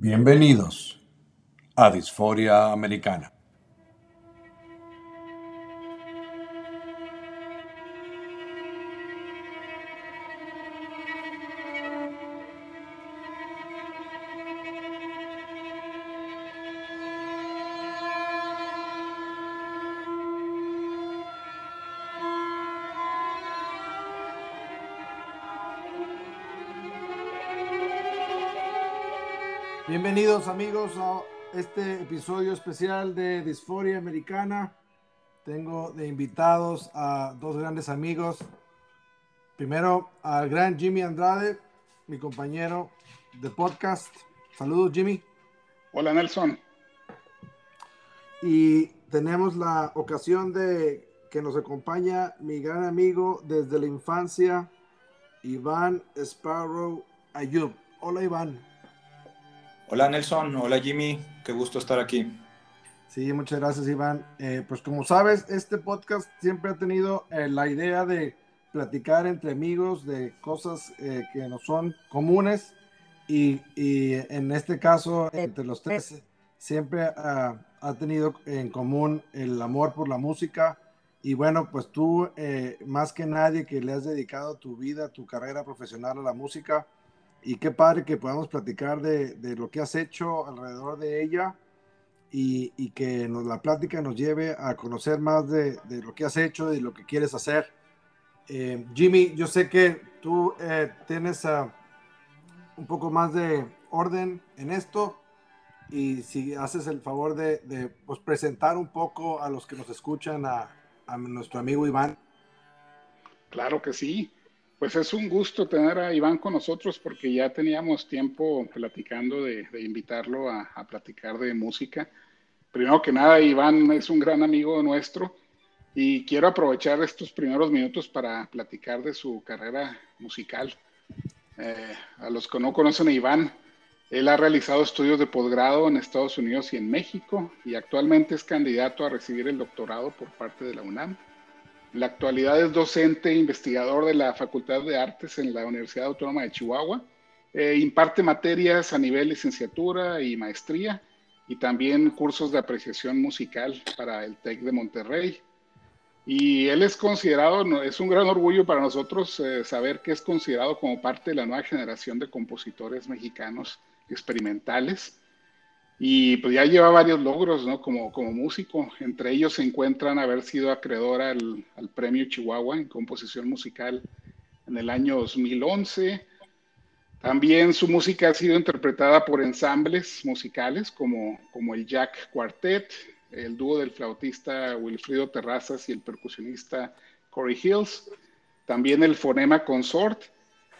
Bienvenidos a Disforia Americana. Bienvenidos amigos a este episodio especial de Disforia Americana. Tengo de invitados a dos grandes amigos. Primero al gran Jimmy Andrade, mi compañero de podcast. Saludos Jimmy. Hola Nelson. Y tenemos la ocasión de que nos acompaña mi gran amigo desde la infancia, Iván Sparrow Ayub. Hola Iván. Hola Nelson, hola Jimmy, qué gusto estar aquí. Sí, muchas gracias Iván. Eh, pues como sabes, este podcast siempre ha tenido eh, la idea de platicar entre amigos de cosas eh, que no son comunes y, en este caso entre los tres siempre ha, tenido en común el amor por la música y bueno, pues tú más que nadie que le has dedicado tu vida, tu carrera profesional a la música, y qué padre que podamos platicar de, de, lo que has hecho alrededor de ella y, y, que nos, la plática nos lleve a conocer más de, de lo que has hecho y lo que quieres hacer. Eh, Jimmy, yo sé que tú eh, tienes uh, un poco más de orden en esto y si haces el favor de, de pues, presentar un poco a los que nos escuchan a, a nuestro amigo Iván. Claro que sí. Pues es un gusto tener a Iván con nosotros porque ya teníamos tiempo platicando de, invitarlo a, a, platicar de música. Primero que nada, Iván es un gran amigo nuestro y quiero aprovechar estos primeros minutos para platicar de su carrera musical. Eh, a los que no conocen a Iván, él ha realizado estudios de posgrado en Estados Unidos y en México y actualmente es candidato a recibir el doctorado por parte de la UNAM. La actualidad es docente e investigador de la Facultad de Artes en la Universidad Autónoma de Chihuahua. Eh, imparte materias a nivel licenciatura y maestría y también cursos de apreciación musical para el TEC de Monterrey. Y él es considerado, es un gran orgullo para nosotros eh, saber que es considerado como parte de la nueva generación de compositores mexicanos experimentales y pues ya lleva varios logros, ¿no? Como, como músico. Entre ellos se encuentran haber sido acreedor al, al, premio Chihuahua en composición musical en el año 2011. También su música ha sido interpretada por ensambles musicales como, como el Jack Quartet, el dúo del flautista Wilfrido Terrazas y el percusionista Corey Hills. También el Fonema Consort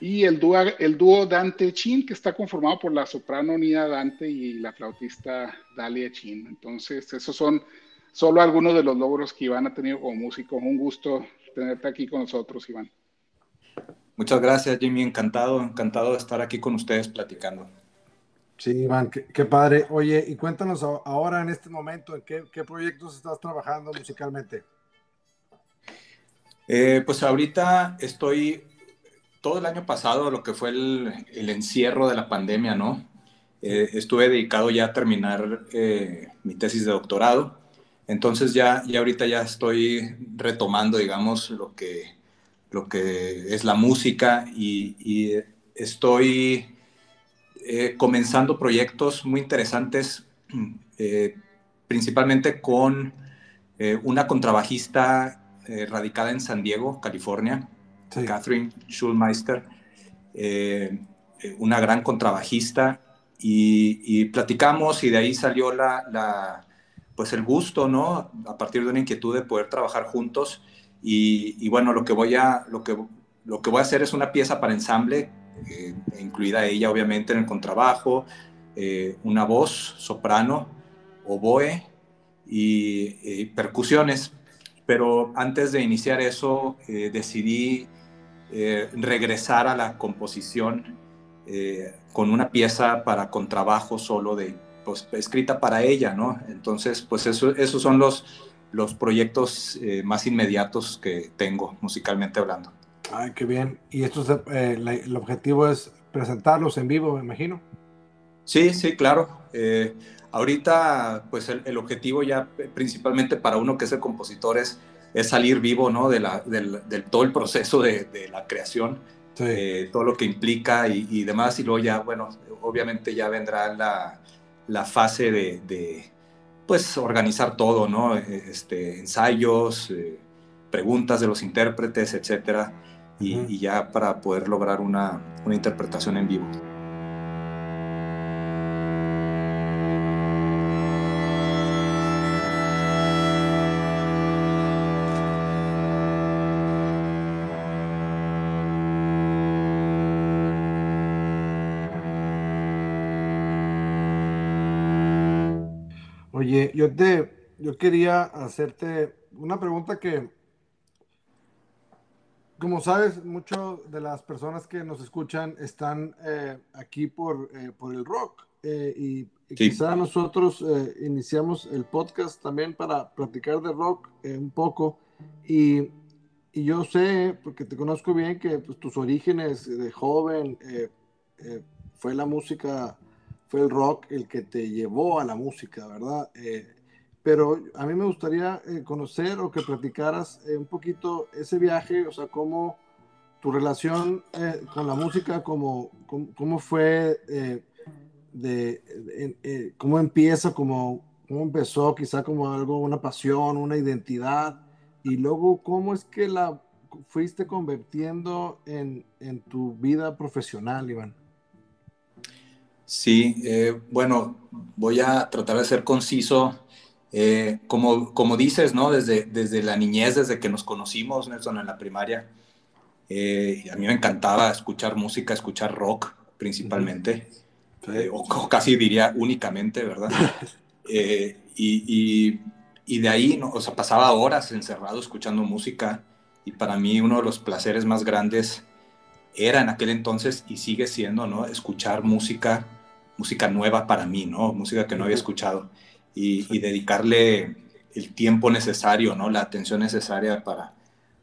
y el dúo, el dúo Dante Chin, que está conformado por la soprano Nida Dante y la flautista Dalia Chin. Entonces, esos son solo algunos de los logros que Iván ha tenido como músico. Un gusto tenerte aquí con nosotros, Iván. Muchas gracias, Jimmy. Encantado, encantado de estar aquí con ustedes platicando. Sí, Iván, qué, qué padre. Oye, y cuéntanos ahora en este momento, ¿en qué, qué proyectos estás trabajando musicalmente? Eh, pues ahorita estoy todo el año pasado, lo que fue el, encierro de la pandemia, ¿no? Eh, estuve dedicado ya a terminar eh, mi tesis de doctorado. Entonces ya, ya ahorita ya estoy retomando, digamos, lo que, lo que es la música y, estoy eh, comenzando proyectos muy interesantes, eh, principalmente con una contrabajista radicada en San Diego, California, sí. Catherine Schulmeister, eh, una gran contrabajista, y, y, platicamos y de ahí salió la, la, pues el gusto, ¿no? A partir de una inquietud de poder trabajar juntos. Y, y bueno, lo que, voy a, lo, que, lo que voy a hacer es una pieza para ensamble, eh, incluida ella obviamente en el contrabajo, eh, una voz, soprano, oboe y, y percusiones. Pero antes de iniciar eso, eh, decidí eh, regresar a la composición eh, con una pieza para contrabajo solo de, pues, escrita para ella, ¿no? Entonces, pues eso, esos son los, los proyectos eh, más inmediatos que tengo musicalmente hablando. Ay, qué bien. Y esto es, la, el objetivo es presentarlos en vivo, me imagino. Sí, sí, claro. Ahorita, pues el, objetivo ya principalmente para uno que es el compositor es, es salir vivo, ¿no? De, la, del, todo el proceso de, la creación, eh, todo lo que implica y, demás. Y luego ya, bueno, obviamente ya vendrá la, la fase de, pues, organizar todo, ¿no? Este, ensayos, eh, preguntas de los intérpretes, etcétera. Y, ya para poder lograr una, una interpretación en vivo. Yo te, yo quería hacerte una pregunta que, como sabes, muchas de las personas que nos escuchan están eh, aquí por, eh, por el rock eh, y, quizá nosotros iniciamos el podcast también para platicar de rock un poco y, y, yo sé, porque te conozco bien, que pues, tus orígenes de joven fue la música fue el rock el que te llevó a la música, ¿verdad? Eh, pero a mí me gustaría eh, conocer o que platicaras eh, un poquito ese viaje, o sea, cómo tu relación con la música, cómo, cómo, fue, de, cómo empieza, cómo, cómo empezó quizá como algo, una pasión, una identidad, y luego cómo es que la fuiste convirtiendo en, en tu vida profesional, Iván. Sí, eh, bueno, voy a tratar de ser conciso. Eh, como, como dices, ¿no? Desde, desde la niñez, desde que nos conocimos, Nelson, en la primaria, eh, a mí me encantaba escuchar música, escuchar rock principalmente, o, casi diría únicamente, ¿verdad? y, y, de ahí, ¿no? o sea, pasaba horas encerrado escuchando música y para mí uno de los placeres más grandes era en aquel entonces y sigue siendo, ¿no? Escuchar música música nueva para mí, ¿no? Música que no había escuchado y, dedicarle el tiempo necesario, ¿no? La atención necesaria para,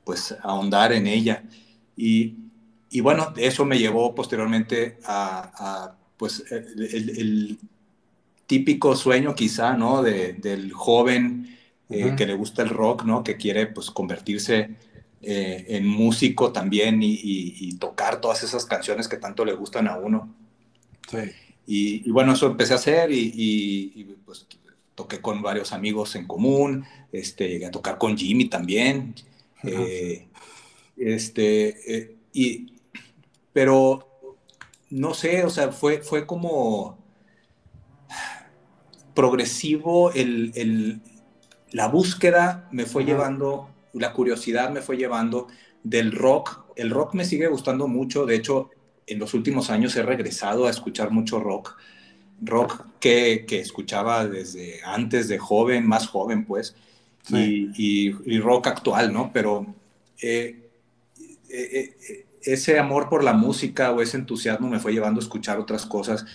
pues, ahondar en ella. Y, y bueno, eso me llevó posteriormente a, pues, el, típico sueño quizá, ¿no? De, del joven eh, que le gusta el rock, ¿no? Que quiere, pues, convertirse eh, en músico también y, y, tocar todas esas canciones que tanto le gustan a uno. Sí. Y, bueno, eso empecé a hacer y, pues toqué con varios amigos en común, este, llegué a tocar con Jimmy también. Eh, este, eh, y, pero no sé, o sea, fue, fue como progresivo el, el, la búsqueda me fue llevando, la curiosidad me fue llevando del rock. El rock me sigue gustando mucho, de hecho, en los últimos años he regresado a escuchar mucho rock, rock que, que escuchaba desde antes de joven, más joven pues, y, y, rock actual, ¿no? Pero eh, eh, eh, ese amor por la música o ese entusiasmo me fue llevando a escuchar otras cosas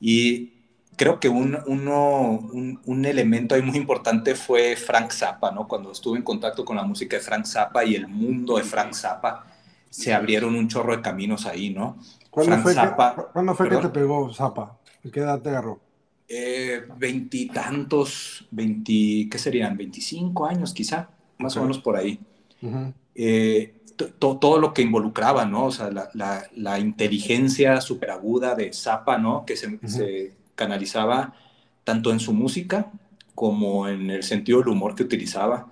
y creo que un, uno, un, un, elemento ahí muy importante fue Frank Zappa, ¿no? Cuando estuve en contacto con la música de Frank Zappa y el mundo de Frank Zappa, se abrieron un chorro de caminos ahí, ¿no? ¿Cuándo fue, que, fue que, te pegó Zappa? ¿Qué edad te agarró? Eh, veintitantos, veinti, ¿qué serían? Veinticinco años quizá, más o menos por ahí. Eh, todo lo que involucraba, ¿no? O sea, la, la, inteligencia superaguda de Zappa, ¿no? Que se, se, canalizaba tanto en su música como en el sentido del humor que utilizaba.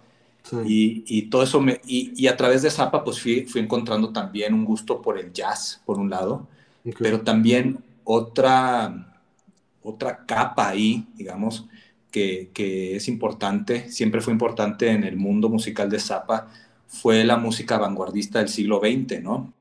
Y, todo eso, me, y, a través de Zappa, pues fui, fui, encontrando también un gusto por el jazz, por un lado, pero también otra, otra capa ahí, digamos, que, que, es importante, siempre fue importante en el mundo musical de Zappa, fue la música vanguardista del siglo XX, ¿no?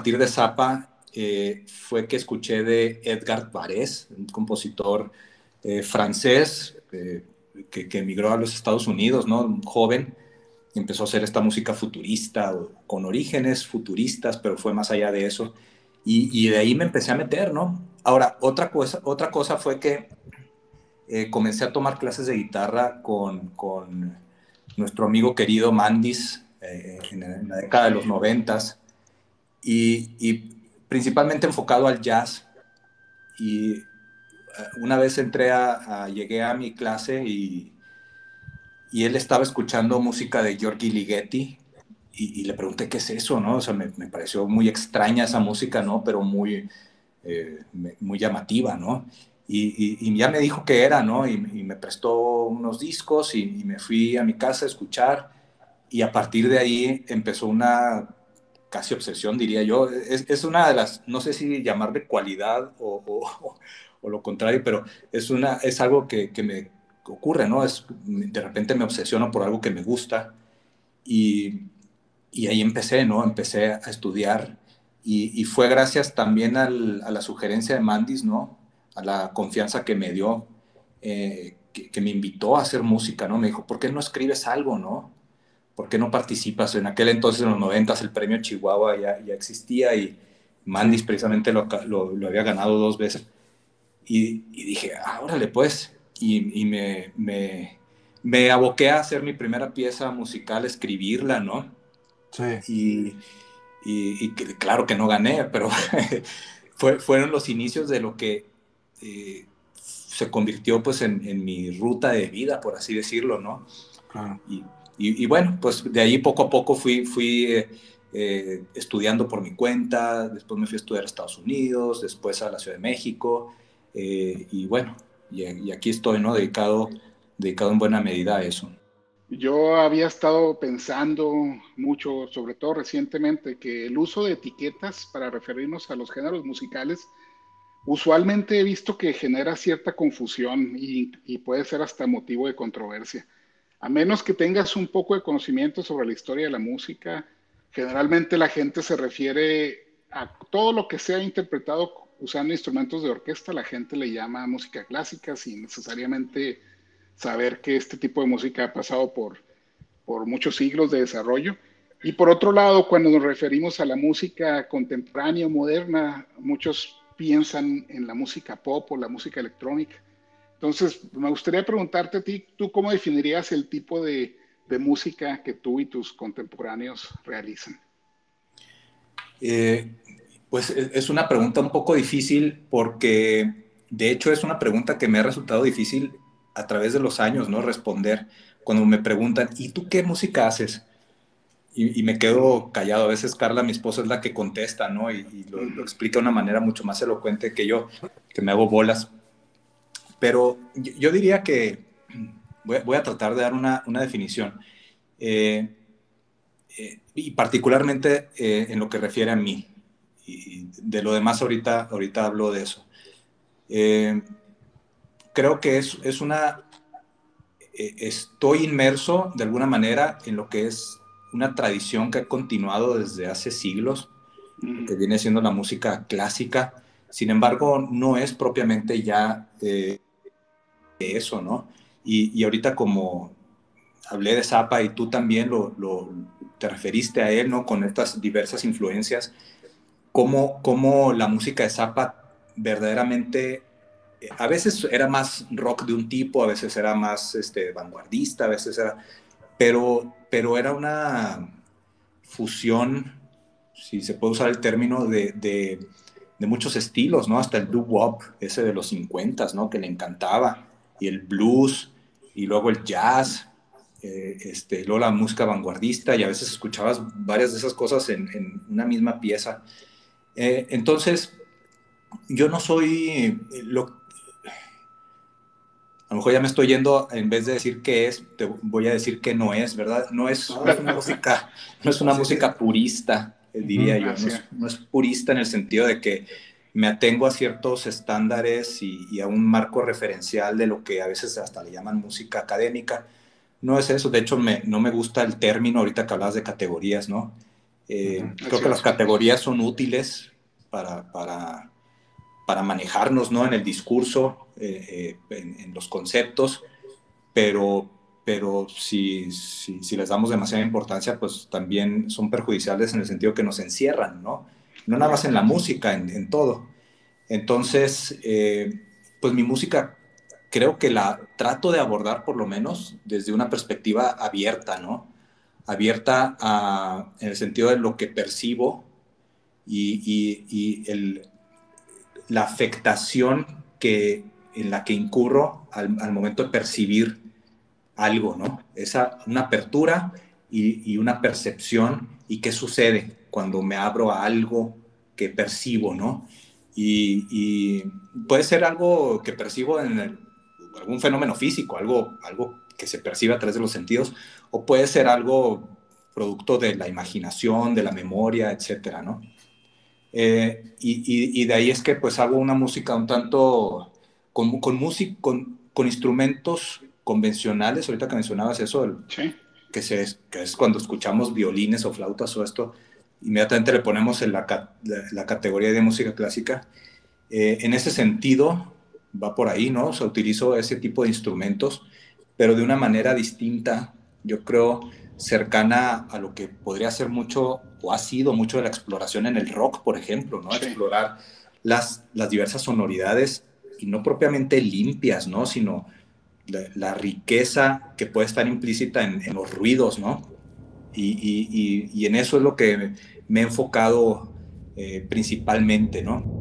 Partir de Zappa eh, fue que escuché de Edgar Varese, un compositor eh, francés que, que, emigró a los Estados Unidos, ¿no? Un joven, empezó a hacer esta música futurista, con orígenes futuristas, pero fue más allá de eso. Y, y de ahí me empecé a meter, ¿no? Ahora, otra cosa, otra cosa fue que eh, comencé a tomar clases de guitarra con, con nuestro amigo querido Mandis eh, en, la década de los noventas y, y, principalmente enfocado al jazz. Y eh, una vez entré a, llegué a mi clase y, y, él estaba escuchando música de Giorgi Ligeti y, le pregunté qué es eso, ¿no? O sea, me, me pareció muy extraña esa música, ¿no? Pero muy, muy llamativa, ¿no? Y, ya me dijo que era, ¿no? Y, me prestó unos discos y, me fui a mi casa a escuchar y a partir de ahí empezó una casi obsesión, diría yo. Es, una de las, no sé si llamarle cualidad o, o, lo contrario, pero es, una, es algo que, que, me ocurre, ¿no? Es, de repente me obsesiono por algo que me gusta y, y ahí empecé, ¿no? Empecé a estudiar y, fue gracias también al, a la sugerencia de Mandis, ¿no? a la confianza que me dio, eh, que, me invitó a hacer música, ¿no? Me dijo, ¿por qué no escribes algo, no? ¿Por qué no participas? En aquel entonces, en los noventas, el premio Chihuahua ya, ya existía y Mandis precisamente lo, lo, había ganado dos veces. Y, y dije, ah, órale, pues. Y, y me, me, me, aboqué a hacer mi primera pieza musical, escribirla, ¿no? Sí. Y, y claro que no gané, pero fue, fueron los inicios de lo que eh, se convirtió pues en, mi ruta de vida, por así decirlo, ¿no? Y, bueno, pues de ahí poco a poco fui, fui eh, eh, estudiando por mi cuenta, después me fui a estudiar a Estados Unidos, después a la Ciudad de México, y bueno, y, aquí estoy, ¿no? Dedicado, dedicado en buena medida a eso. Yo había estado pensando mucho, sobre todo recientemente, que el uso de etiquetas para referirnos a los géneros musicales usualmente he visto que genera cierta confusión y, puede ser hasta motivo de controversia. A menos que tengas un poco de conocimiento sobre la historia de la música, generalmente la gente se refiere a todo lo que sea interpretado usando instrumentos de orquesta, la gente le llama música clásica sin necesariamente saber que este tipo de música ha pasado por, por muchos siglos de desarrollo. Y por otro lado, cuando nos referimos a la música contemporánea o moderna, muchos piensan en la música pop o la música electrónica. Entonces, me gustaría preguntarte a ti, ¿tú cómo definirías el tipo de, música que tú y tus contemporáneos realizan? Eh, pues e, es una pregunta un poco difícil porque de hecho es una pregunta que me ha resultado difícil a través de los años, ¿no? Responder cuando me preguntan, ¿y tú qué música haces? y, me quedo callado. A veces Carla, mi esposa, es la que contesta, ¿no? Y, lo, explica de una manera mucho más elocuente que yo, que me hago bolas. Pero yo, diría que voy, a tratar de dar una, una definición. Eh, eh, y particularmente eh, en lo que refiere a mí. Y de lo demás ahorita, ahorita hablo de eso. creo que es, es una... estoy inmerso de alguna manera en lo que es una tradición que ha continuado desde hace siglos, que viene siendo la música clásica. Sin embargo, no es propiamente ya eh, eso, ¿no? Y, ahorita como hablé de Zappa y tú también lo, te referiste a él, ¿no? Con estas diversas influencias, cómo, cómo la música de Zappa verdaderamente eh, a veces era más rock de un tipo, a veces era más este, vanguardista, a veces era pero, pero era una fusión, si se puede usar el término, de, de, muchos estilos, ¿no? Hasta el doo-wop, ese de los 50, ¿no? Que le encantaba, y el blues, y luego el jazz, eh, este, luego la música vanguardista, y a veces escuchabas varias de esas cosas en, en una misma pieza. Eh, entonces, yo no soy, lo, a lo mejor ya me estoy yendo, en vez de decir qué es, te voy a decir qué no es, ¿verdad? No es, una música, no es una música purista, eh, diría yo. No es, purista en el sentido de que me atengo a ciertos estándares y, a un marco referencial de lo que a veces hasta le llaman música académica. No es eso, de hecho me, no me gusta el término ahorita que hablabas de categorías, ¿no? Eh, creo que las categorías son útiles para, para, para manejarnos ¿no? en el discurso, eh, en, en, los conceptos, pero, pero si, si, si, les damos demasiada importancia, pues también son perjudiciales en el sentido que nos encierran, ¿no? No nada más en la música, en, en todo. Entonces, eh, pues mi música creo que la trato de abordar por lo menos desde una perspectiva abierta, ¿no? Abierta a, en el sentido de lo que percibo y, y, y el, la afectación que, en la que incurro al, al, momento de percibir algo, ¿no? Esa, una apertura y, y, una percepción y qué sucede cuando me abro a algo que percibo, ¿no? Y, y puede ser algo que percibo en el, algún fenómeno físico, algo, algo que se percibe a través de los sentidos, o puede ser algo producto de la imaginación, de la memoria, etcétera, ¿no? Eh, y, y, y, de ahí es que pues hago una música un tanto con, con, música, con, con instrumentos convencionales, ahorita que mencionabas eso, el, sí. que, se, que es cuando escuchamos violines o flautas o esto, inmediatamente le ponemos en la, la, la categoría de música clásica. Eh, en ese sentido, va por ahí, ¿no? O sea, utilizo ese tipo de instrumentos, pero de una manera distinta, yo creo, cercana a lo que podría ser mucho, o ha sido mucho de la exploración en el rock, por ejemplo, ¿no? Sí. Explorar las, las diversas sonoridades y no propiamente limpias, ¿no? Sino la, la riqueza que puede estar implícita en, en los ruidos, ¿no? Y, y, y, en eso es lo que me he enfocado eh, principalmente, ¿no?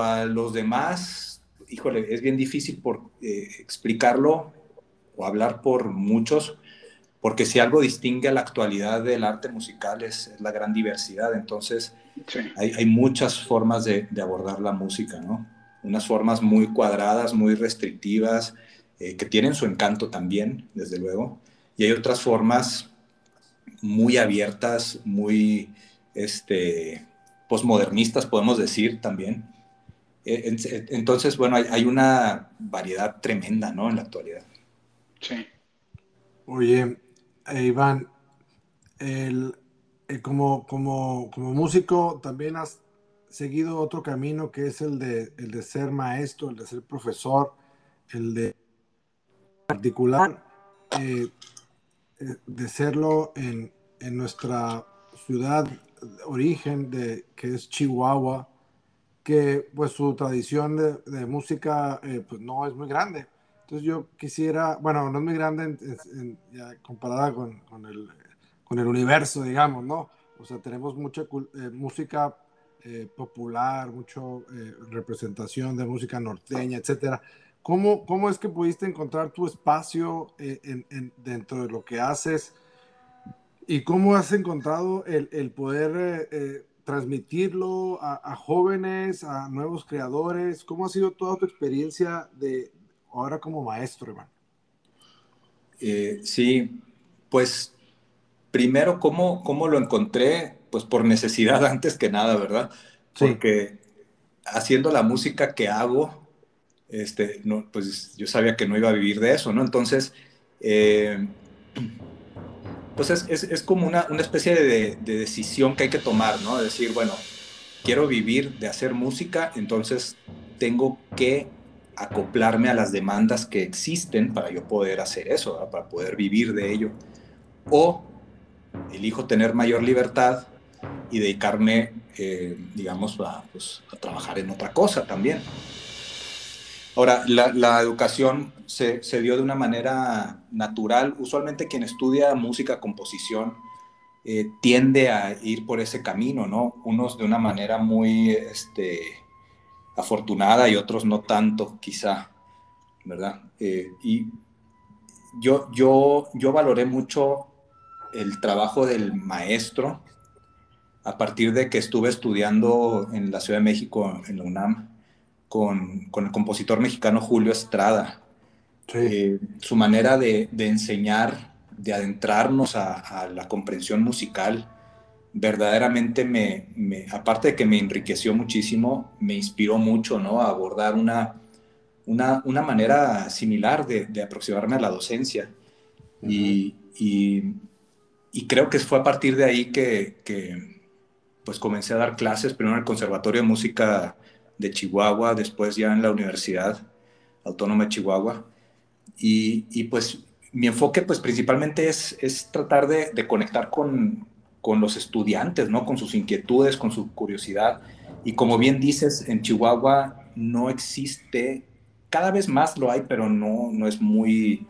Cuanto a los demás, híjole, es bien difícil por, eh, explicarlo o hablar por muchos, porque si algo distingue a la actualidad del arte musical es, es la gran diversidad. Entonces, sí. hay, hay, muchas formas de, de, abordar la música, ¿no? Unas formas muy cuadradas, muy restrictivas, eh, que tienen su encanto también, desde luego, y hay otras formas muy abiertas, muy, este, posmodernistas, podemos decir también. Eh, entonces, bueno, hay, hay, una variedad tremenda, ¿no? En la actualidad. Sí. Oye, eh, Iván, el, el, como, como, como músico también has seguido otro camino que es el de, el de ser maestro, el de ser profesor, el de particular, eh, de serlo en, en nuestra ciudad origen de que es Chihuahua, que pues su tradición de, de música eh, pues no es muy grande. Entonces yo quisiera, bueno, no es muy grande en, en, ya comparada con, con, el, con, el, universo, digamos, ¿no? O sea, tenemos mucha eh, música eh, popular, mucha eh, representación de música norteña, etcétera. ¿Cómo, ¿Cómo es que pudiste encontrar tu espacio en, dentro de lo que haces? ¿Y cómo has encontrado el, el poder eh, eh, transmitirlo a, a, jóvenes, a nuevos creadores? ¿Cómo ha sido toda tu experiencia de ahora como maestro, Iván? Eh, sí, pues primero, ¿cómo, ¿cómo lo encontré? Pues por necesidad antes que nada, ¿verdad? Sí. Porque haciendo la música que hago, este, no, pues yo sabía que no iba a vivir de eso, ¿no? Entonces, eh, pues es, como una, una especie de, de, decisión que hay que tomar, ¿no? decir, bueno, quiero vivir de hacer música, entonces tengo que acoplarme a las demandas que existen para yo poder hacer eso, para poder vivir de ello. O elijo tener mayor libertad y dedicarme, eh, digamos, a, pues, a, trabajar en otra cosa también. Ahora, la educación se, dio de una manera natural. Usualmente quien estudia música, composición, eh, tiende a ir por ese camino, ¿no? Unos de una manera muy este, afortunada y otros no tanto, quizá, ¿verdad? Eh, y yo, yo, yo valoré mucho el trabajo del maestro a partir de que estuve estudiando en la Ciudad de México, en la UNAM, con, con el compositor mexicano Julio Estrada. Sí. Eh, su manera de, de, enseñar, de adentrarnos a, a, la comprensión musical, verdaderamente me, me, aparte de que me enriqueció muchísimo, me inspiró mucho, ¿no? A abordar una, una, una manera similar de, de, aproximarme a la docencia. Uh -huh. y, y, y, creo que fue a partir de ahí que, que, pues comencé a dar clases, primero en el Conservatorio de Música de Chihuahua, después ya en la Universidad Autónoma de Chihuahua. Y, y pues mi enfoque pues principalmente es, es tratar de, de conectar con, con los estudiantes, ¿no? Con sus inquietudes, con su curiosidad. Y como bien dices, en Chihuahua no existe, cada vez más lo hay, pero no, no es muy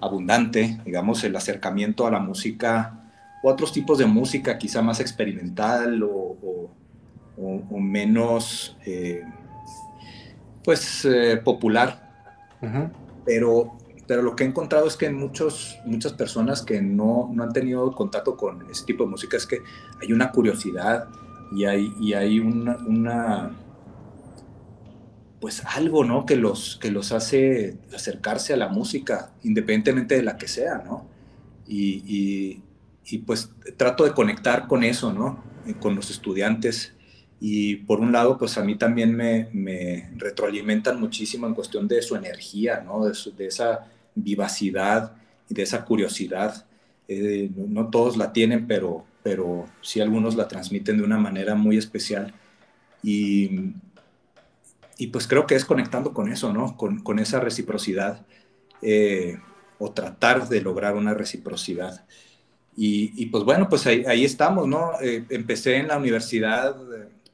abundante, digamos, el acercamiento a la música o otros tipos de música, quizá más experimental o, o, o, o menos, eh, pues, eh, popular. Uh -huh. Pero pero lo que he encontrado es que en muchos, muchas personas que no, no, han tenido contacto con ese tipo de música es que hay una curiosidad y hay, y hay una, pues algo, ¿no? Que los, que los hace acercarse a la música, independientemente de la que sea, ¿no? Y, y, y pues trato de conectar con eso, ¿no? Con los estudiantes. Y por un lado, pues a mí también me, me retroalimentan muchísimo en cuestión de su energía, ¿no? De, su, de esa vivacidad y de esa curiosidad. Eh, no, no, todos la tienen, pero, pero sí algunos la transmiten de una manera muy especial. Y, y pues creo que es conectando con eso, ¿no? Con, con esa reciprocidad eh, o tratar de lograr una reciprocidad. Y, y pues bueno, pues ahí, ahí estamos, ¿no? Eh, empecé en la universidad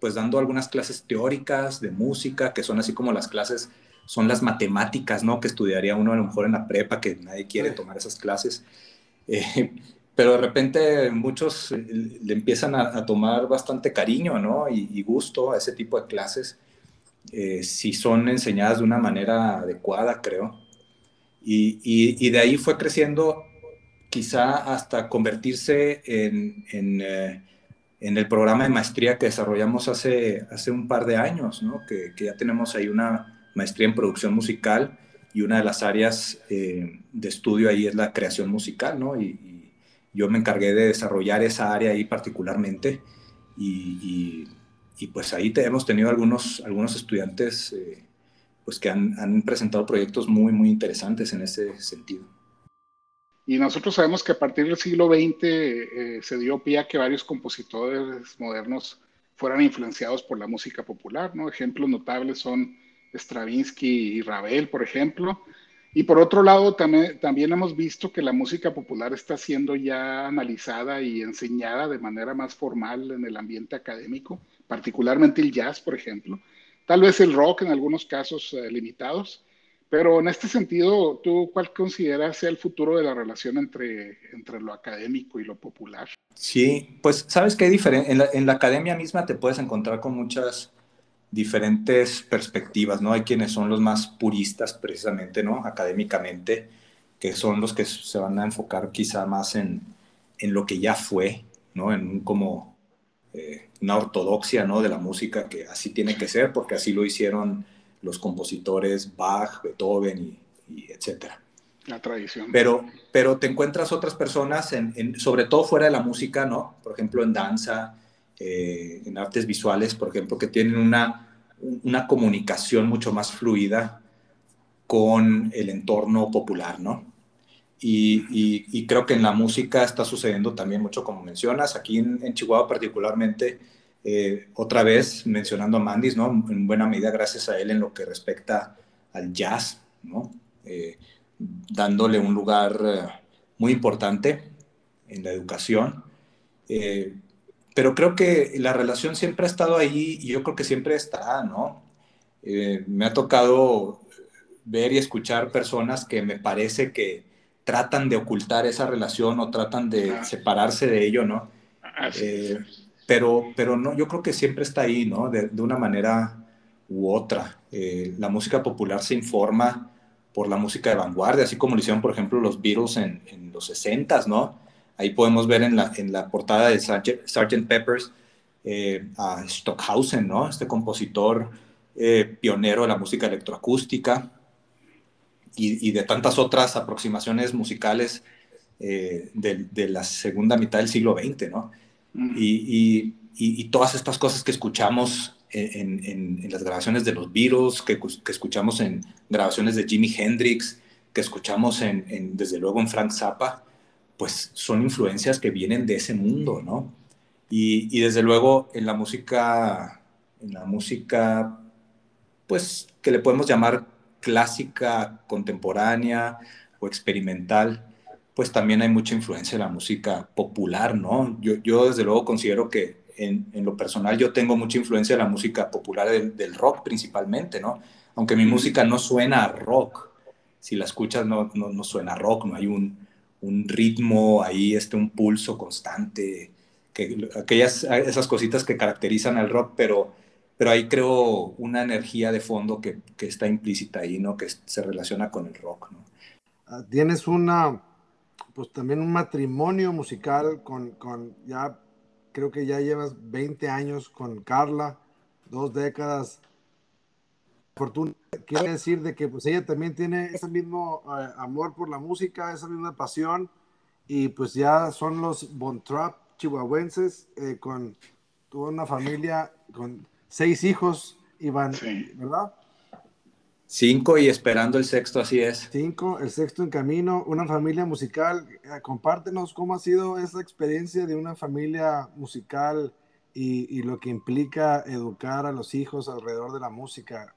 pues dando algunas clases teóricas de música, que son así como las clases son las matemáticas, ¿no? Que estudiaría uno a lo mejor en la prepa, que nadie quiere tomar esas clases. Eh, pero de repente muchos le empiezan a, a tomar bastante cariño, ¿no? Y, y, gusto a ese tipo de clases, eh, si son enseñadas de una manera adecuada, creo. Y, y, y, de ahí fue creciendo quizá hasta convertirse en, en, eh, en, el programa de maestría que desarrollamos hace, hace un par de años, ¿no? Que, que ya tenemos ahí una maestría en producción musical y una de las áreas eh, de estudio ahí es la creación musical, ¿no? Y, yo me encargué de desarrollar esa área ahí particularmente y, y pues ahí te, hemos tenido algunos, algunos estudiantes eh, pues que han, han, presentado proyectos muy, muy interesantes en ese sentido. Y nosotros sabemos que a partir del siglo XX eh, se dio pie a que varios compositores modernos fueran influenciados por la música popular, ¿no? Ejemplos notables son Stravinsky y Ravel, por ejemplo. Y por otro lado, también, hemos visto que la música popular está siendo ya analizada y enseñada de manera más formal en el ambiente académico, particularmente el jazz, por ejemplo. Tal vez el rock en algunos casos eh, limitados. Pero en este sentido, ¿tú cuál consideras sea el futuro de la relación entre, entre lo académico y lo popular? Sí, pues sabes que hay diferente. En la, academia misma te puedes encontrar con muchas diferentes perspectivas, ¿no? Hay quienes son los más puristas precisamente, ¿no? Académicamente, que son los que se van a enfocar quizá más en, en lo que ya fue, ¿no? En un, como eh, una ortodoxia, ¿no? De la música que así tiene que ser, porque así lo hicieron los compositores Bach, Beethoven y, y etcétera. La tradición. Pero, pero te encuentras otras personas, en, en, sobre todo fuera de la música, ¿no? Por ejemplo, en danza, eh, en artes visuales, por ejemplo, que tienen una, una comunicación mucho más fluida con el entorno popular, ¿no? Y, y, y, creo que en la música está sucediendo también mucho, como mencionas, aquí en, en Chihuahua particularmente, eh, otra vez mencionando a Mandis, ¿no? En buena medida gracias a él en lo que respecta al jazz, ¿no? Eh, dándole un lugar eh, muy importante en la educación. Eh, pero creo que la relación siempre ha estado ahí y yo creo que siempre estará, ¿no? Eh, me ha tocado ver y escuchar personas que me parece que tratan de ocultar esa relación o tratan de separarse de ello, ¿no? Pero, pero no, yo creo que siempre está ahí, ¿no? De, de una manera u otra. Eh, la música popular se informa por la música de vanguardia, así como lo hicieron, por ejemplo, los Beatles en, en los 60s, ¿no? Ahí podemos ver en la, en la portada de Sgt. Peppers eh, a Stockhausen, ¿no? Este compositor eh, pionero de la música electroacústica y, de tantas otras aproximaciones musicales eh, de, la segunda mitad del siglo XX, ¿no? Y, todas estas cosas que escuchamos en, las grabaciones de los Beatles, que, que, escuchamos en grabaciones de Jimi Hendrix, que escuchamos en, desde luego en Frank Zappa, pues son influencias que vienen de ese mundo, ¿no? Y, desde luego en la música, en la música, pues que le podemos llamar clásica, contemporánea o experimental, pues también hay mucha influencia de la música popular, ¿no? Yo, yo desde luego considero que en, en, lo personal yo tengo mucha influencia de la música popular del, del rock principalmente, ¿no? Aunque mi música no suena a rock, si la escuchas no, no, no suena rock, no hay un, un, ritmo ahí, este, un pulso constante, que, aquellas, esas cositas que caracterizan al rock, pero, pero ahí creo una energía de fondo que, que está implícita ahí, ¿no? Que se relaciona con el rock, ¿no? Ah, tienes una, pues también un matrimonio musical con, con ya, creo que ya llevas 20 años con Carla, dos décadas fortuna, quiere decir de que pues ella también tiene ese mismo eh, amor por la música, esa misma pasión, y pues ya son los Bontrap chihuahuenses eh, con toda una familia, con seis hijos, Iván, ¿verdad? Cinco y esperando el sexto, así es. Cinco, el sexto en camino, una familia musical. Eh, compártenos cómo ha sido esa experiencia de una familia musical y, y, lo que implica educar a los hijos alrededor de la música.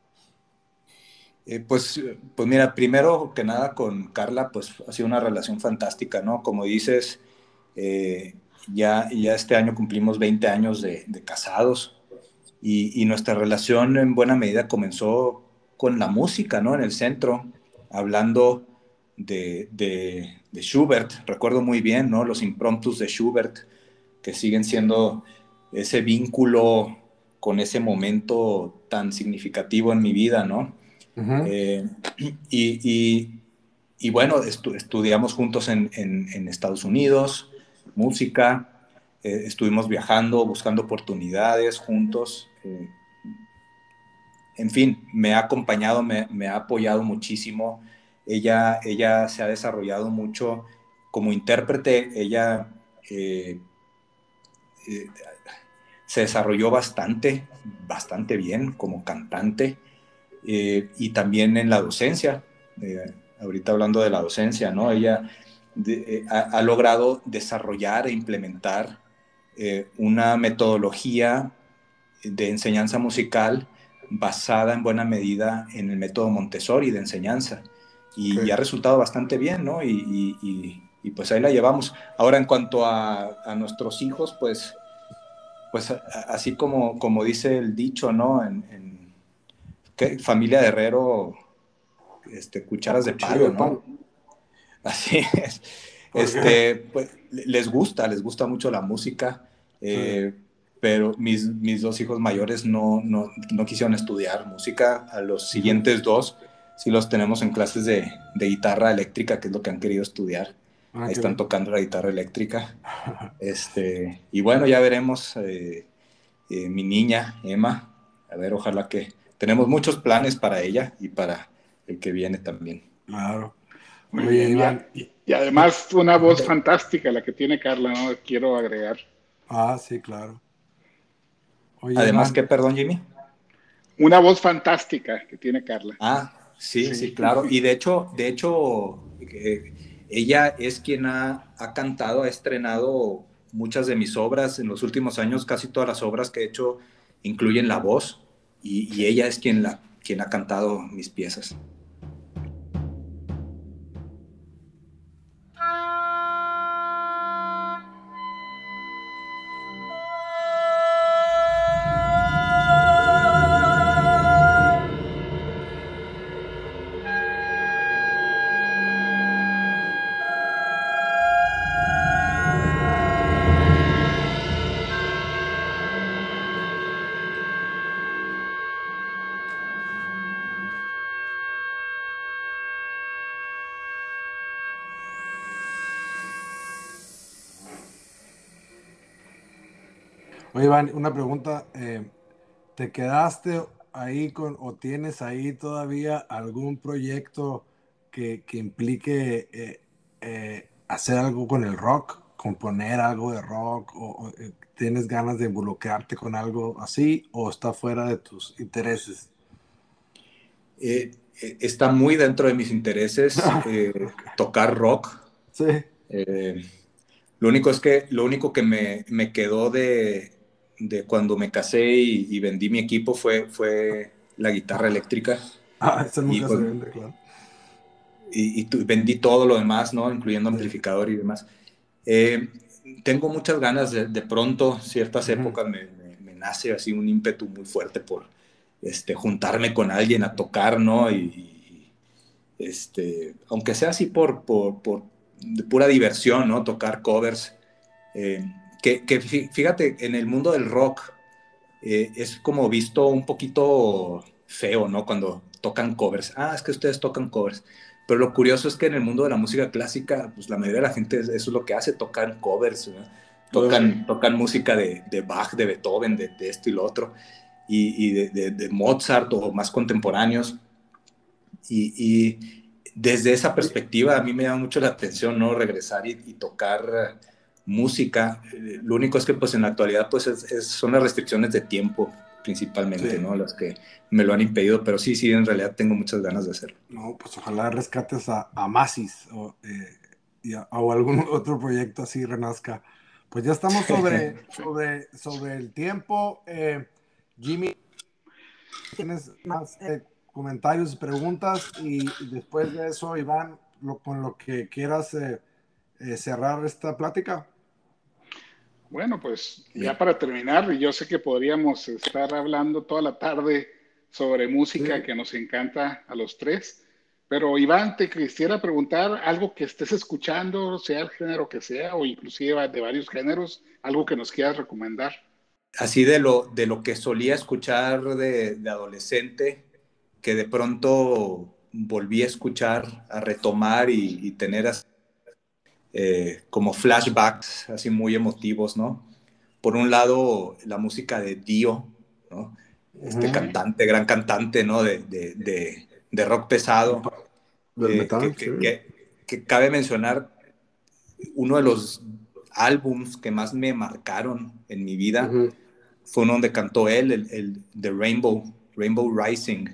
Eh, pues, pues mira, primero que nada con Carla, pues ha sido una relación fantástica, ¿no? Como dices, eh, ya, ya este año cumplimos 20 años de, casados y, nuestra relación en buena medida comenzó con la música, ¿no? En el centro, hablando de, de, de Schubert, recuerdo muy bien, ¿no? Los impromptus de Schubert, que siguen siendo ese vínculo con ese momento tan significativo en mi vida, ¿no? Eh, y, bueno, estudiamos juntos en, Estados Unidos, música, eh, estuvimos viajando, buscando oportunidades juntos. Eh, en fin, me ha acompañado, me, ha apoyado muchísimo. Ella, ella se ha desarrollado mucho como intérprete, ella se desarrolló bastante, bastante bien como cantante. Eh, y también en la docencia. Eh, ahorita hablando de la docencia, ¿no? Ella eh, ha, logrado desarrollar e implementar una metodología de enseñanza musical basada en buena medida en el método Montessori de enseñanza. Y, ha resultado bastante bien, ¿no? Y, y, pues ahí la llevamos. Ahora, en cuanto a, a nuestros hijos, pues, pues así como, como dice el dicho, ¿no? En, familia de herrero, este, cucharas de palo, ¿no? Así es. Este, pues, les gusta, les gusta mucho la música, eh, pero mis, mis, dos hijos mayores no, no, no, quisieron estudiar música. A los siguientes dos sí los tenemos en clases de, de guitarra eléctrica, que es lo que han querido estudiar. Ah, Ahí están tocando la guitarra eléctrica. Este, y bueno, ya veremos eh, eh, mi niña, Emma. A ver, ojalá que, tenemos muchos planes para ella y para el que viene también. Claro. Muy bien, Y, además una voz fantástica la que tiene Carla, ¿no? Quiero agregar. Ah, sí, claro. Además, ¿qué, perdón, Jimmy? Una voz fantástica que tiene Carla. Ah, sí, sí, claro. Y de hecho, de hecho, eh, ella es quien ha, ha cantado, ha estrenado muchas de mis obras en los últimos años, casi todas las obras que he hecho incluyen la voz y, ella es quien, la, quien ha cantado mis piezas. Oye, Iván, una pregunta. Eh, ¿Te quedaste ahí con, o tienes ahí todavía algún proyecto que, que implique eh, eh, hacer algo con el rock, componer algo de rock, o, eh, tienes ganas de involucrarte con algo así, o está fuera de tus intereses? está muy dentro de mis intereses tocar rock. Sí. lo único es que lo único que me, me quedó de, de cuando me casé y, vendí mi equipo fue, fue la guitarra eléctrica. Ah, esa nunca y, se vende, claro. Y, vendí todo lo demás, ¿no? Incluyendo amplificador y demás. Eh, tengo muchas ganas de, de pronto, ciertas épocas me, me, nace así un ímpetu muy fuerte por este, juntarme con alguien a tocar, ¿no? Y, este, aunque sea así por, por, por de pura diversión, ¿no? Tocar covers. Eh, que, fíjate, en el mundo del rock eh, es como visto un poquito feo, ¿no? Cuando tocan covers. Ah, es que ustedes tocan covers. Pero lo curioso es que en el mundo de la música clásica, pues la mayoría de la gente eso es lo que hace, tocan covers, tocan, tocan música de, de, Bach, de Beethoven, de, de, esto y lo otro, y, y de, de, Mozart o más contemporáneos. Y, y, desde esa perspectiva a mí me llama mucho la atención, ¿no? Regresar y, y tocar música. Eh, lo único es que pues en la actualidad pues son las restricciones de tiempo principalmente, ¿no? Las que me lo han impedido, pero sí, sí, en realidad tengo muchas ganas de hacerlo. No, pues ojalá rescates a, a Masis o, eh, o algún otro proyecto así renazca. Pues ya estamos sobre, sobre, sobre el tiempo. Eh, Jimmy, tienes más eh, comentarios y preguntas y, después de eso, Iván, lo, con lo que quieras cerrar esta plática. Bueno, pues ya para terminar, yo sé que podríamos estar hablando toda la tarde sobre música que nos encanta a los tres, pero Iván, te quisiera preguntar algo que estés escuchando, sea el género que sea, o inclusive de varios géneros, algo que nos quieras recomendar. Así de lo, de lo que solía escuchar de, adolescente, que de pronto volví a escuchar, a retomar y, y tener así eh, como flashbacks así muy emotivos, ¿no? Por un lado, la música de Dio, ¿no? Este cantante, gran cantante, ¿no? De, de, de, rock pesado. Eh, que, cabe mencionar uno de los álbums que más me marcaron en mi vida fue uno donde cantó él, el, el The Rainbow, Rainbow Rising.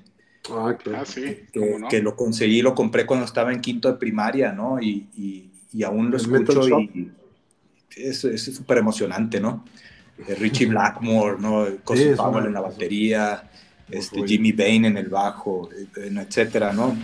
Ah, claro. Ah, sí. Que, lo conseguí, lo compré cuando estaba en quinto de primaria, ¿no? y y aún lo escucho y es súper emocionante, ¿no? Eh, Richie Blackmore, ¿no? Cosy Powell en la batería, este, Jimmy Bain en el bajo, eh, etcétera, ¿no?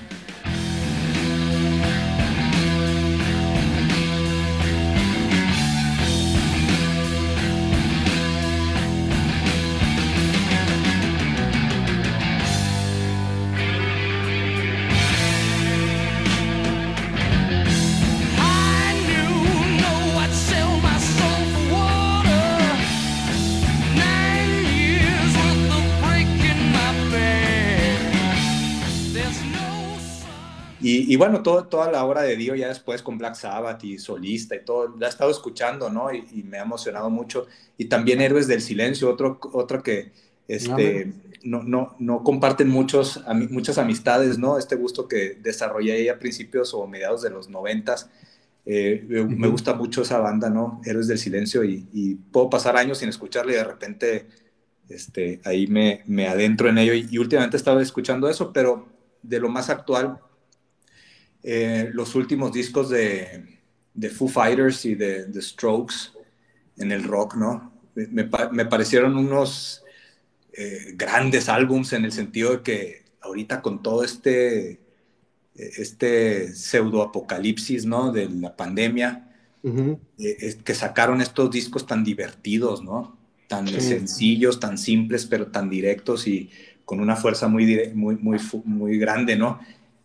Y, bueno, todo, toda la obra de Dio ya después con Black Sabbath y solista y todo, la he estado escuchando, ¿no? Y, me ha emocionado mucho. Y también Héroes del Silencio, otro, otro que este, no, no, no comparten muchos, muchas amistades, ¿no? Este gusto que desarrollé a principios o mediados de los noventas. Eh, me gusta mucho esa banda, ¿no? Héroes del Silencio y, puedo pasar años sin escucharle y de repente este, ahí me, me adentro en ello y, y últimamente he estado escuchando eso, pero de lo más actual eh, los últimos discos de, de, Foo Fighters y de The Strokes en el rock, ¿no? Me, me parecieron unos eh, grandes álbums en el sentido de que ahorita con todo este, este pseudo apocalipsis, ¿no? De la pandemia, eh, que sacaron estos discos tan divertidos, ¿no? Tan sencillos, tan simples, pero tan directos y con una fuerza muy, muy, muy, muy grande, ¿no?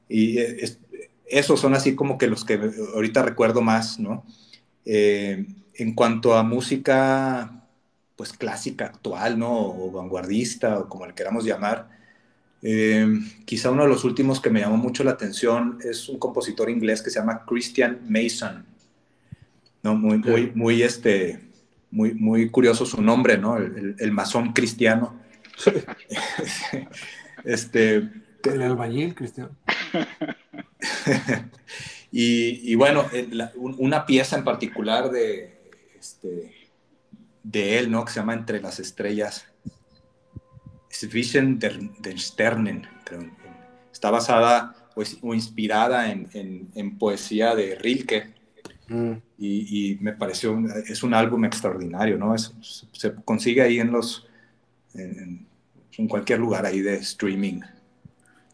Y esos son así como que los que ahorita recuerdo más, ¿no? Eh, en cuanto a música, pues clásica, actual, ¿no? O vanguardista, o como le queramos llamar, eh, quizá uno de los últimos que me llamó mucho la atención es un compositor inglés que se llama Christian Mason, ¿no? Muy, muy, muy, este, muy, muy curioso su nombre, ¿no? El, el, masón cristiano. este, el albañil, Cristian. y, bueno, eh, una pieza en particular de, este, de él, ¿no? Que se llama Entre las Estrellas. Vision der, Sternen, Está basada pues, o inspirada en, poesía de Rilke. Mm. Y, me pareció, es un álbum extraordinario, ¿no? se consigue ahí en los, en, cualquier lugar ahí de streaming.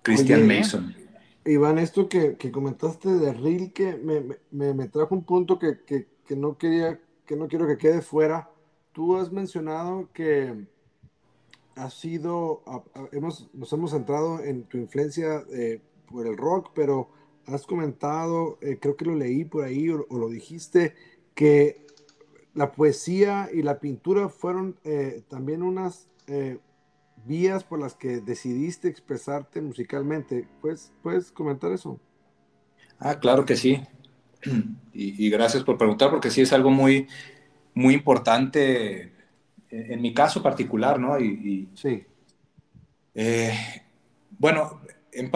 Christian Mason. Iván, esto que, comentaste de Rilke me, me, trajo un punto que, que, no quería, que no quiero que quede fuera. Tú has mencionado que ha sido, hemos, nos hemos centrado en tu influencia eh, por el rock, pero has comentado, eh, creo que lo leí por ahí o, lo dijiste, que la poesía y la pintura fueron eh, también unas vías por las que decidiste expresarte musicalmente. ¿Puedes, ¿Puedes comentar eso? Ah, claro que sí. Y, y, gracias por preguntar, porque sí es algo muy, muy importante en mi caso particular, ¿no? Y, sí. Eh, bueno, en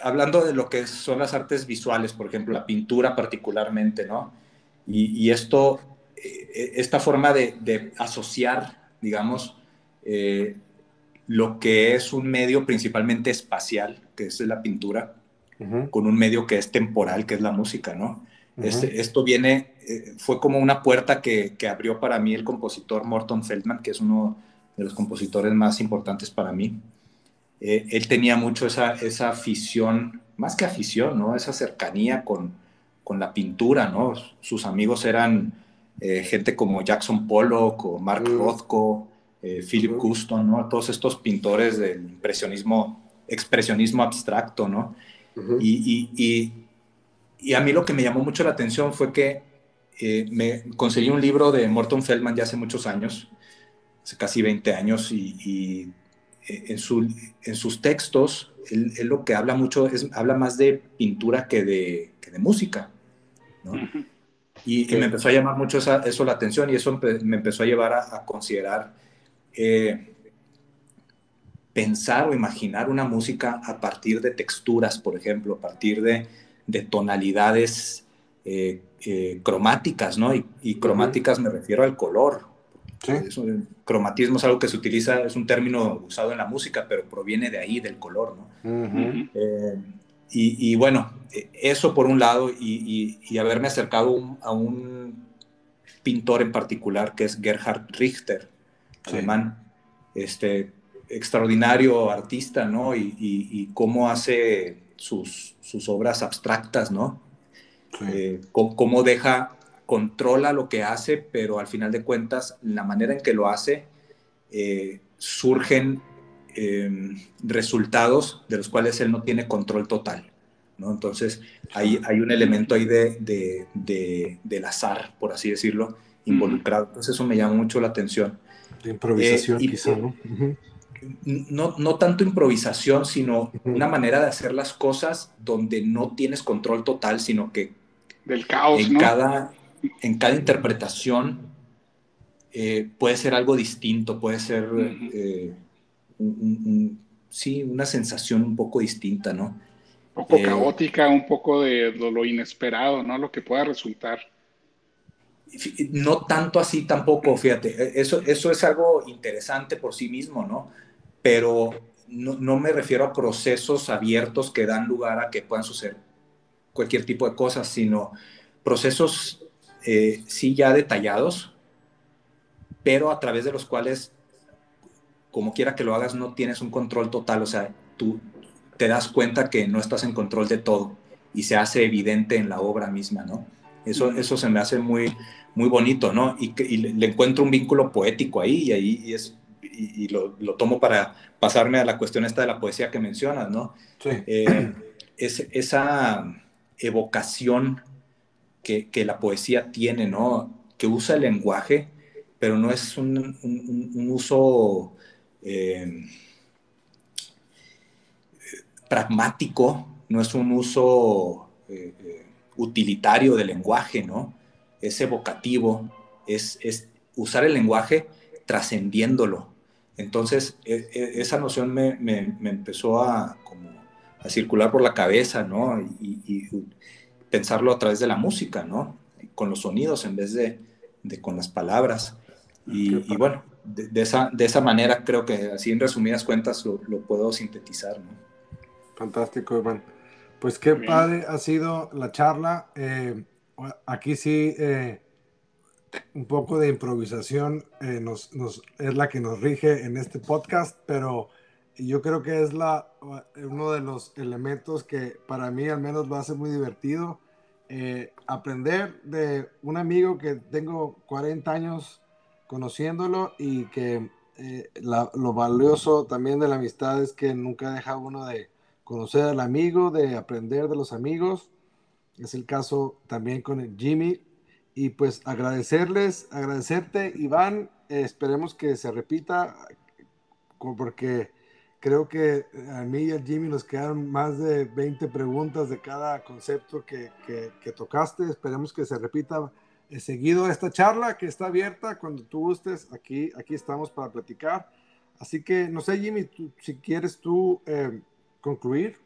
hablando de lo que son las artes visuales, por ejemplo, la pintura particularmente, ¿no? Y, esto, eh, esta forma de, asociar, digamos, eh, lo que es un medio principalmente espacial, que es la pintura, con un medio que es temporal, que es la música, ¿no? Este, esto viene, eh, fue como una puerta que, abrió para mí el compositor Morton Feldman, que es uno de los compositores más importantes para mí. Eh, él tenía mucho esa, esa afición, más que afición, ¿no? Esa cercanía con, con la pintura, ¿no? Sus amigos eran eh, gente como Jackson Pollock o Mark mm. Rothko, Philip Custon, ¿no? Todos estos pintores del impresionismo, expresionismo abstracto, ¿no? y, y, y a mí lo que me llamó mucho la atención fue que eh, me conseguí un libro de Morton Feldman ya hace muchos años, hace casi 20 años, y, eh, en, su, en, sus textos, él, lo que habla mucho es, habla más de pintura que de, que de música, ¿no? Y, me empezó a llamar mucho eso la atención y eso me empezó a llevar a, considerar eh, pensar o imaginar una música a partir de texturas, por ejemplo, a partir de, de tonalidades eh, eh, cromáticas, ¿no? Y, cromáticas me refiero al color. cromatismo es algo que se utiliza, es un término usado en la música, pero proviene de ahí, del color, ¿no? Eh, y, bueno, eso por un lado, y, haberme acercado a un pintor en particular que es Gerhard Richter, alemán, este, extraordinario artista, ¿no? y cómo hace sus, sus obras abstractas, ¿no? Eh, cómo, deja, controla lo que hace, pero al final de cuentas, la manera en que lo hace, eh, surgen em, resultados de los cuales él no tiene control total. ¿no? Entonces, hay, hay un elemento ahí de, de, del azar, por así decirlo, involucrado. Entonces, eso me llama mucho la atención. De improvisación, eh, quizá, ¿no? no, no tanto improvisación, sino una manera de hacer las cosas donde no tienes control total, sino que del caos, en, cada, en cada interpretación eh, puede ser algo distinto, puede ser eh, sí, una sensación un poco distinta, ¿no? Un poco eh, caótica, un poco de lo, inesperado, ¿no? Lo que pueda resultar. No tanto así tampoco, fíjate, eso, eso es algo interesante por sí mismo, ¿no? pero no, me refiero a procesos abiertos que dan lugar a que puedan suceder cualquier tipo de cosas, sino procesos eh, sí ya detallados, pero a través de los cuales, como quiera que lo hagas, no tienes un control total, o sea, tú te das cuenta que no estás en control de todo y se hace evidente en la obra misma, ¿no? Eso, eso se me hace muy, muy bonito, ¿no? Y, le, encuentro un vínculo poético ahí y ahí es y, lo, tomo para pasarme a la cuestión esta de la poesía que mencionas, ¿no? Sí. Eh, es, esa evocación que, que, la poesía tiene, ¿no? Que usa el lenguaje, pero no es un, un, uso eh, pragmático, no es un uso eh, utilitario del lenguaje, ¿no? Es evocativo, es, es usar el lenguaje trascendiéndolo, Entonces, e, e, esa noción me, me, me, empezó a, como, a circular por la cabeza, ¿no? Y, y, pensarlo a través de la música, ¿no? Con los sonidos en vez de, de con las palabras. Y, y bueno, de, de, esa, de esa manera creo que así en resumidas cuentas lo, lo puedo sintetizar, ¿no? Fantástico, Iván. Pues qué Bien. padre ha sido la charla. Eh, aquí sí, eh, un poco de improvisación eh, nos, nos, es la que nos rige en este podcast, pero yo creo que es la, uno de los elementos que para mí al menos lo hace muy divertido. Aprender de un amigo que tengo 40 años conociéndolo y que la, lo valioso también de la amistad es que nunca deja uno de conocer al amigo, de aprender de los amigos. Es el caso también con Jimmy. Y pues agradecerles, agradecerte, Iván. Esperemos que se repita, porque creo que a mí y a Jimmy nos quedaron más de 20 preguntas de cada concepto que, que, tocaste. Esperemos que se repita eh, seguido esta charla que está abierta. Cuando tú gustes, aquí, aquí estamos para platicar. Así que, no sé, Jimmy, si quieres tú eh, concluir.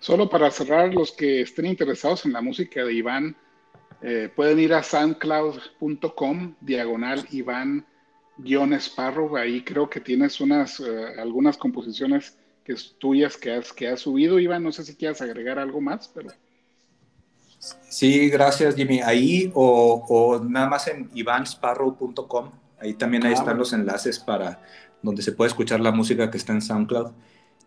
Solo para cerrar, los que estén interesados en la música de Iván, eh, pueden ir a soundcloud.com, diagonal Iván guion Sparrow. Ahí creo que tienes unas, uh, algunas composiciones que es tuyas que has, que has subido, Iván. No sé si quieras agregar algo más, pero... Sí, gracias, Jimmy. Ahí o, o nada más en ivansparrow.com. Ahí también ahí están los enlaces para donde se puede escuchar la música que está en SoundCloud.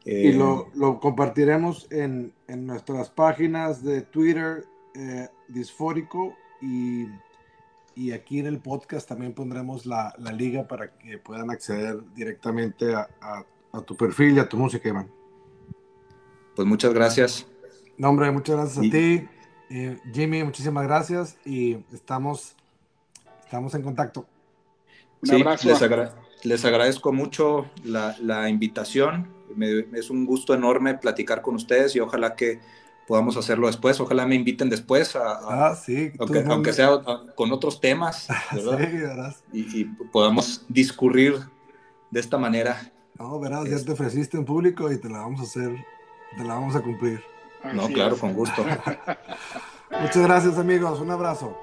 Eh, y lo, lo compartiremos en, en, nuestras páginas de Twitter, eh, Disfórico, y, y, aquí en el podcast también pondremos la, la liga para que puedan acceder directamente a, a, a, tu perfil y a tu música, Iván. Pues muchas gracias. No, hombre, muchas gracias y... a ti. Eh, Jimmy, muchísimas gracias y estamos, estamos en contacto. Un sí, abrazo. Les, agra les, agradezco mucho la, la invitación. Me, es un gusto enorme platicar con ustedes y ojalá que podamos hacerlo después. Ojalá me inviten después, a, a ah, sí, aunque, aunque, sea a, con otros temas, ¿verdad? sí. Y, y, podamos discurrir de esta manera. No, verás, ya te ofreciste en público y te la vamos a hacer, te la vamos a cumplir. No, claro, con gusto. Muchas gracias amigos, un abrazo.